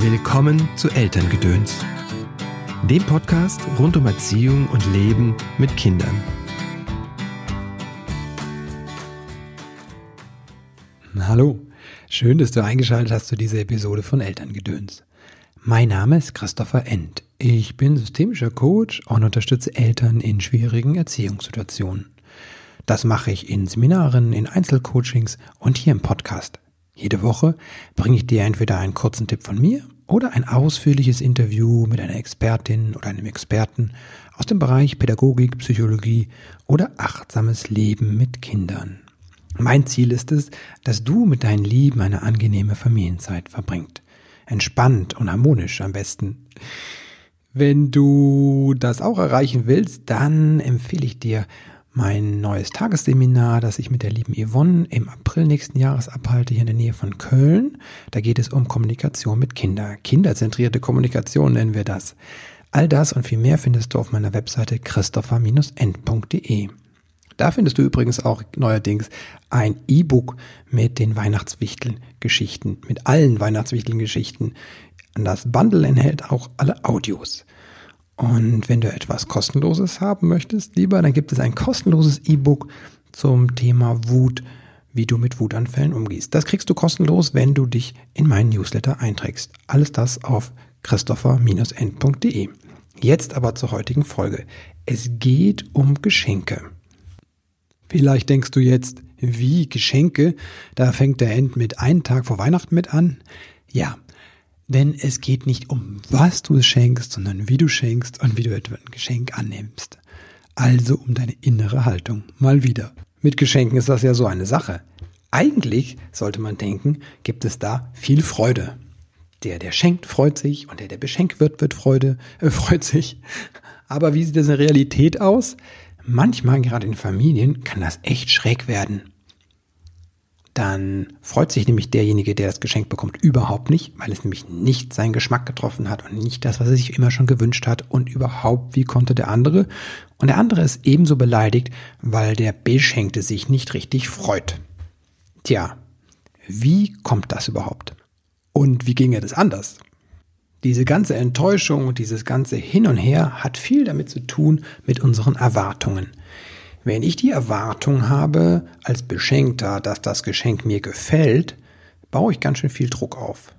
Willkommen zu Elterngedöns, dem Podcast rund um Erziehung und Leben mit Kindern. Hallo, schön, dass du eingeschaltet hast zu dieser Episode von Elterngedöns. Mein Name ist Christopher End. Ich bin systemischer Coach und unterstütze Eltern in schwierigen Erziehungssituationen. Das mache ich in Seminaren, in Einzelcoachings und hier im Podcast. Jede Woche bringe ich dir entweder einen kurzen Tipp von mir oder ein ausführliches Interview mit einer Expertin oder einem Experten aus dem Bereich Pädagogik, Psychologie oder achtsames Leben mit Kindern. Mein Ziel ist es, dass du mit deinen Lieben eine angenehme Familienzeit verbringt. Entspannt und harmonisch am besten. Wenn du das auch erreichen willst, dann empfehle ich dir mein neues Tagesseminar, das ich mit der lieben Yvonne im April nächsten Jahres abhalte, hier in der Nähe von Köln. Da geht es um Kommunikation mit Kindern. Kinderzentrierte Kommunikation nennen wir das. All das und viel mehr findest du auf meiner Webseite christopher-end.de. Da findest du übrigens auch neuerdings ein E-Book mit den Weihnachtswichteln-Geschichten, mit allen Weihnachtswichteln-Geschichten. Das Bundle enthält auch alle Audios. Und wenn du etwas Kostenloses haben möchtest, lieber, dann gibt es ein kostenloses E-Book zum Thema Wut, wie du mit Wutanfällen umgehst. Das kriegst du kostenlos, wenn du dich in meinen Newsletter einträgst. Alles das auf christopher-n.de. Jetzt aber zur heutigen Folge. Es geht um Geschenke. Vielleicht denkst du jetzt, wie Geschenke? Da fängt der End mit einem Tag vor Weihnachten mit an. Ja, denn es geht nicht um, was du schenkst, sondern wie du schenkst und wie du etwa ein Geschenk annimmst. Also um deine innere Haltung. Mal wieder. Mit Geschenken ist das ja so eine Sache. Eigentlich sollte man denken, gibt es da viel Freude. Der, der schenkt, freut sich und der, der beschenkt wird, wird Freude, äh, freut sich. Aber wie sieht das in der Realität aus? Manchmal, gerade in Familien, kann das echt schräg werden dann freut sich nämlich derjenige, der das Geschenk bekommt, überhaupt nicht, weil es nämlich nicht seinen Geschmack getroffen hat und nicht das, was er sich immer schon gewünscht hat und überhaupt, wie konnte der andere. Und der andere ist ebenso beleidigt, weil der Beschenkte sich nicht richtig freut. Tja, wie kommt das überhaupt? Und wie ginge das anders? Diese ganze Enttäuschung und dieses ganze Hin und Her hat viel damit zu tun mit unseren Erwartungen. Wenn ich die Erwartung habe als Beschenkter, dass das Geschenk mir gefällt, baue ich ganz schön viel Druck auf.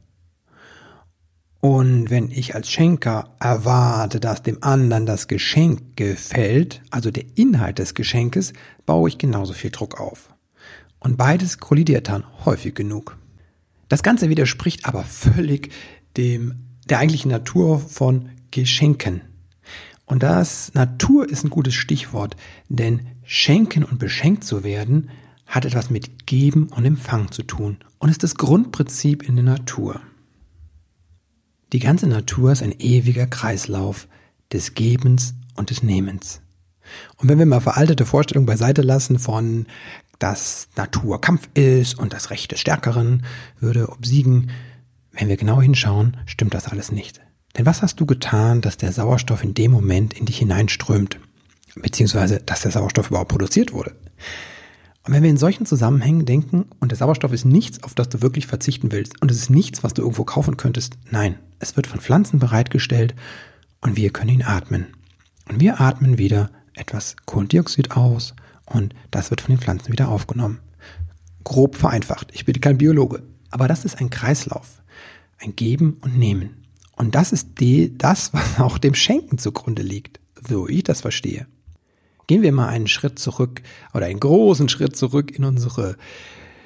Und wenn ich als Schenker erwarte, dass dem anderen das Geschenk gefällt, also der Inhalt des Geschenkes, baue ich genauso viel Druck auf. Und beides kollidiert dann häufig genug. Das Ganze widerspricht aber völlig dem, der eigentlichen Natur von Geschenken. Und das Natur ist ein gutes Stichwort, denn schenken und beschenkt zu werden hat etwas mit Geben und Empfang zu tun und ist das Grundprinzip in der Natur. Die ganze Natur ist ein ewiger Kreislauf des Gebens und des Nehmens. Und wenn wir mal veraltete Vorstellungen beiseite lassen von, dass Natur Kampf ist und das Recht des Stärkeren würde obsiegen, wenn wir genau hinschauen, stimmt das alles nicht. Denn was hast du getan, dass der Sauerstoff in dem Moment in dich hineinströmt? Beziehungsweise, dass der Sauerstoff überhaupt produziert wurde. Und wenn wir in solchen Zusammenhängen denken, und der Sauerstoff ist nichts, auf das du wirklich verzichten willst, und es ist nichts, was du irgendwo kaufen könntest, nein, es wird von Pflanzen bereitgestellt und wir können ihn atmen. Und wir atmen wieder etwas Kohlendioxid aus und das wird von den Pflanzen wieder aufgenommen. Grob vereinfacht, ich bin kein Biologe, aber das ist ein Kreislauf, ein Geben und Nehmen. Und das ist die, das, was auch dem Schenken zugrunde liegt, so ich das verstehe. Gehen wir mal einen Schritt zurück oder einen großen Schritt zurück in unsere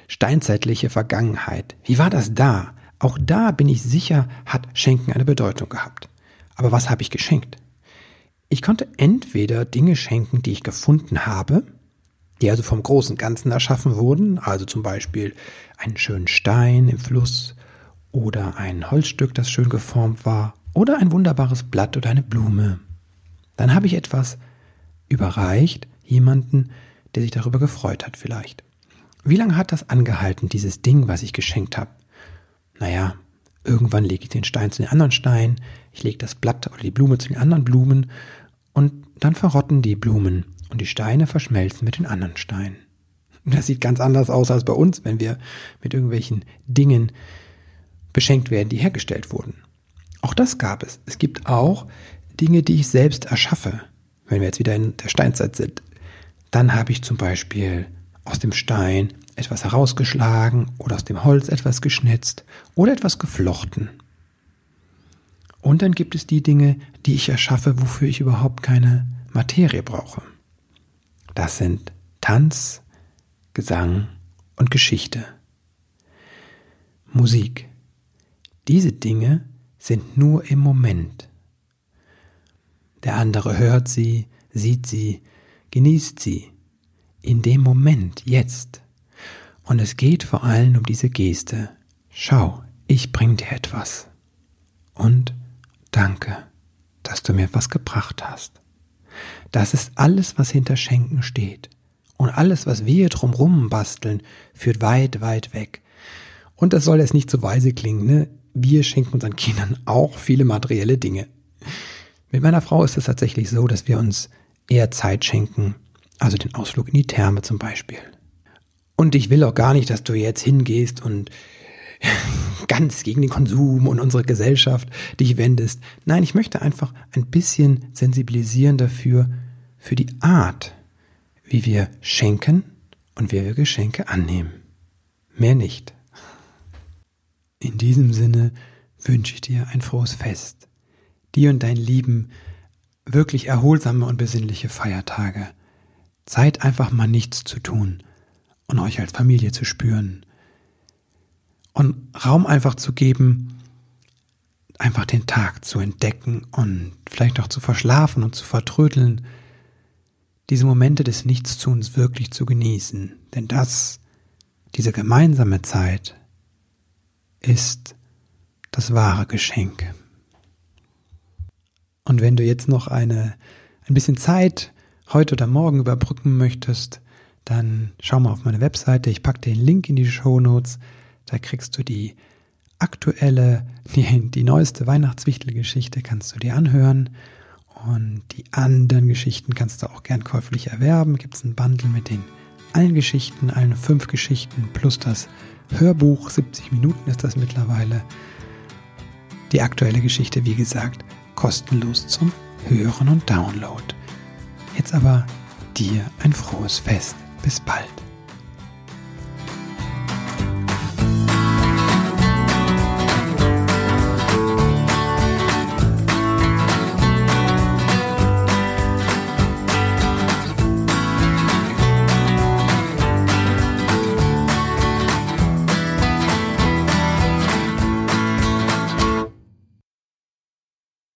steinzeitliche Vergangenheit. Wie war das da? Auch da bin ich sicher, hat Schenken eine Bedeutung gehabt. Aber was habe ich geschenkt? Ich konnte entweder Dinge schenken, die ich gefunden habe, die also vom großen Ganzen erschaffen wurden, also zum Beispiel einen schönen Stein im Fluss oder ein Holzstück, das schön geformt war, oder ein wunderbares Blatt oder eine Blume. Dann habe ich etwas überreicht, jemanden, der sich darüber gefreut hat vielleicht. Wie lange hat das angehalten, dieses Ding, was ich geschenkt habe? Naja, irgendwann lege ich den Stein zu den anderen Steinen, ich lege das Blatt oder die Blume zu den anderen Blumen und dann verrotten die Blumen und die Steine verschmelzen mit den anderen Steinen. Das sieht ganz anders aus als bei uns, wenn wir mit irgendwelchen Dingen beschenkt werden, die hergestellt wurden. Auch das gab es. Es gibt auch Dinge, die ich selbst erschaffe. Wenn wir jetzt wieder in der Steinzeit sind, dann habe ich zum Beispiel aus dem Stein etwas herausgeschlagen oder aus dem Holz etwas geschnitzt oder etwas geflochten. Und dann gibt es die Dinge, die ich erschaffe, wofür ich überhaupt keine Materie brauche. Das sind Tanz, Gesang und Geschichte. Musik. Diese Dinge sind nur im Moment. Der andere hört sie, sieht sie, genießt sie. In dem Moment, jetzt. Und es geht vor allem um diese Geste. Schau, ich bring dir etwas. Und danke, dass du mir etwas gebracht hast. Das ist alles, was hinter Schenken steht. Und alles, was wir drumrum basteln, führt weit, weit weg. Und das soll jetzt nicht so weise klingen, ne? Wir schenken unseren Kindern auch viele materielle Dinge. Mit meiner Frau ist es tatsächlich so, dass wir uns eher Zeit schenken, also den Ausflug in die Therme zum Beispiel. Und ich will auch gar nicht, dass du jetzt hingehst und ganz gegen den Konsum und unsere Gesellschaft dich wendest. Nein, ich möchte einfach ein bisschen sensibilisieren dafür, für die Art, wie wir schenken und wie wir Geschenke annehmen. Mehr nicht. In diesem Sinne wünsche ich dir ein frohes Fest, dir und dein Lieben wirklich erholsame und besinnliche Feiertage. Zeit einfach mal nichts zu tun und euch als Familie zu spüren. Und Raum einfach zu geben, einfach den Tag zu entdecken und vielleicht auch zu verschlafen und zu vertrödeln, diese Momente des Nichtstuns wirklich zu genießen. Denn das, diese gemeinsame Zeit, ist das wahre Geschenk. Und wenn du jetzt noch eine, ein bisschen Zeit heute oder morgen überbrücken möchtest, dann schau mal auf meine Webseite. Ich packe den Link in die Show Notes. Da kriegst du die aktuelle, die, die neueste Weihnachtswichtelgeschichte kannst du dir anhören. Und die anderen Geschichten kannst du auch gern käuflich erwerben. Gibt es ein Bundle mit den allen Geschichten, allen fünf Geschichten plus das Hörbuch, 70 Minuten ist das mittlerweile. Die aktuelle Geschichte, wie gesagt, kostenlos zum Hören und Download. Jetzt aber dir ein frohes Fest. Bis bald.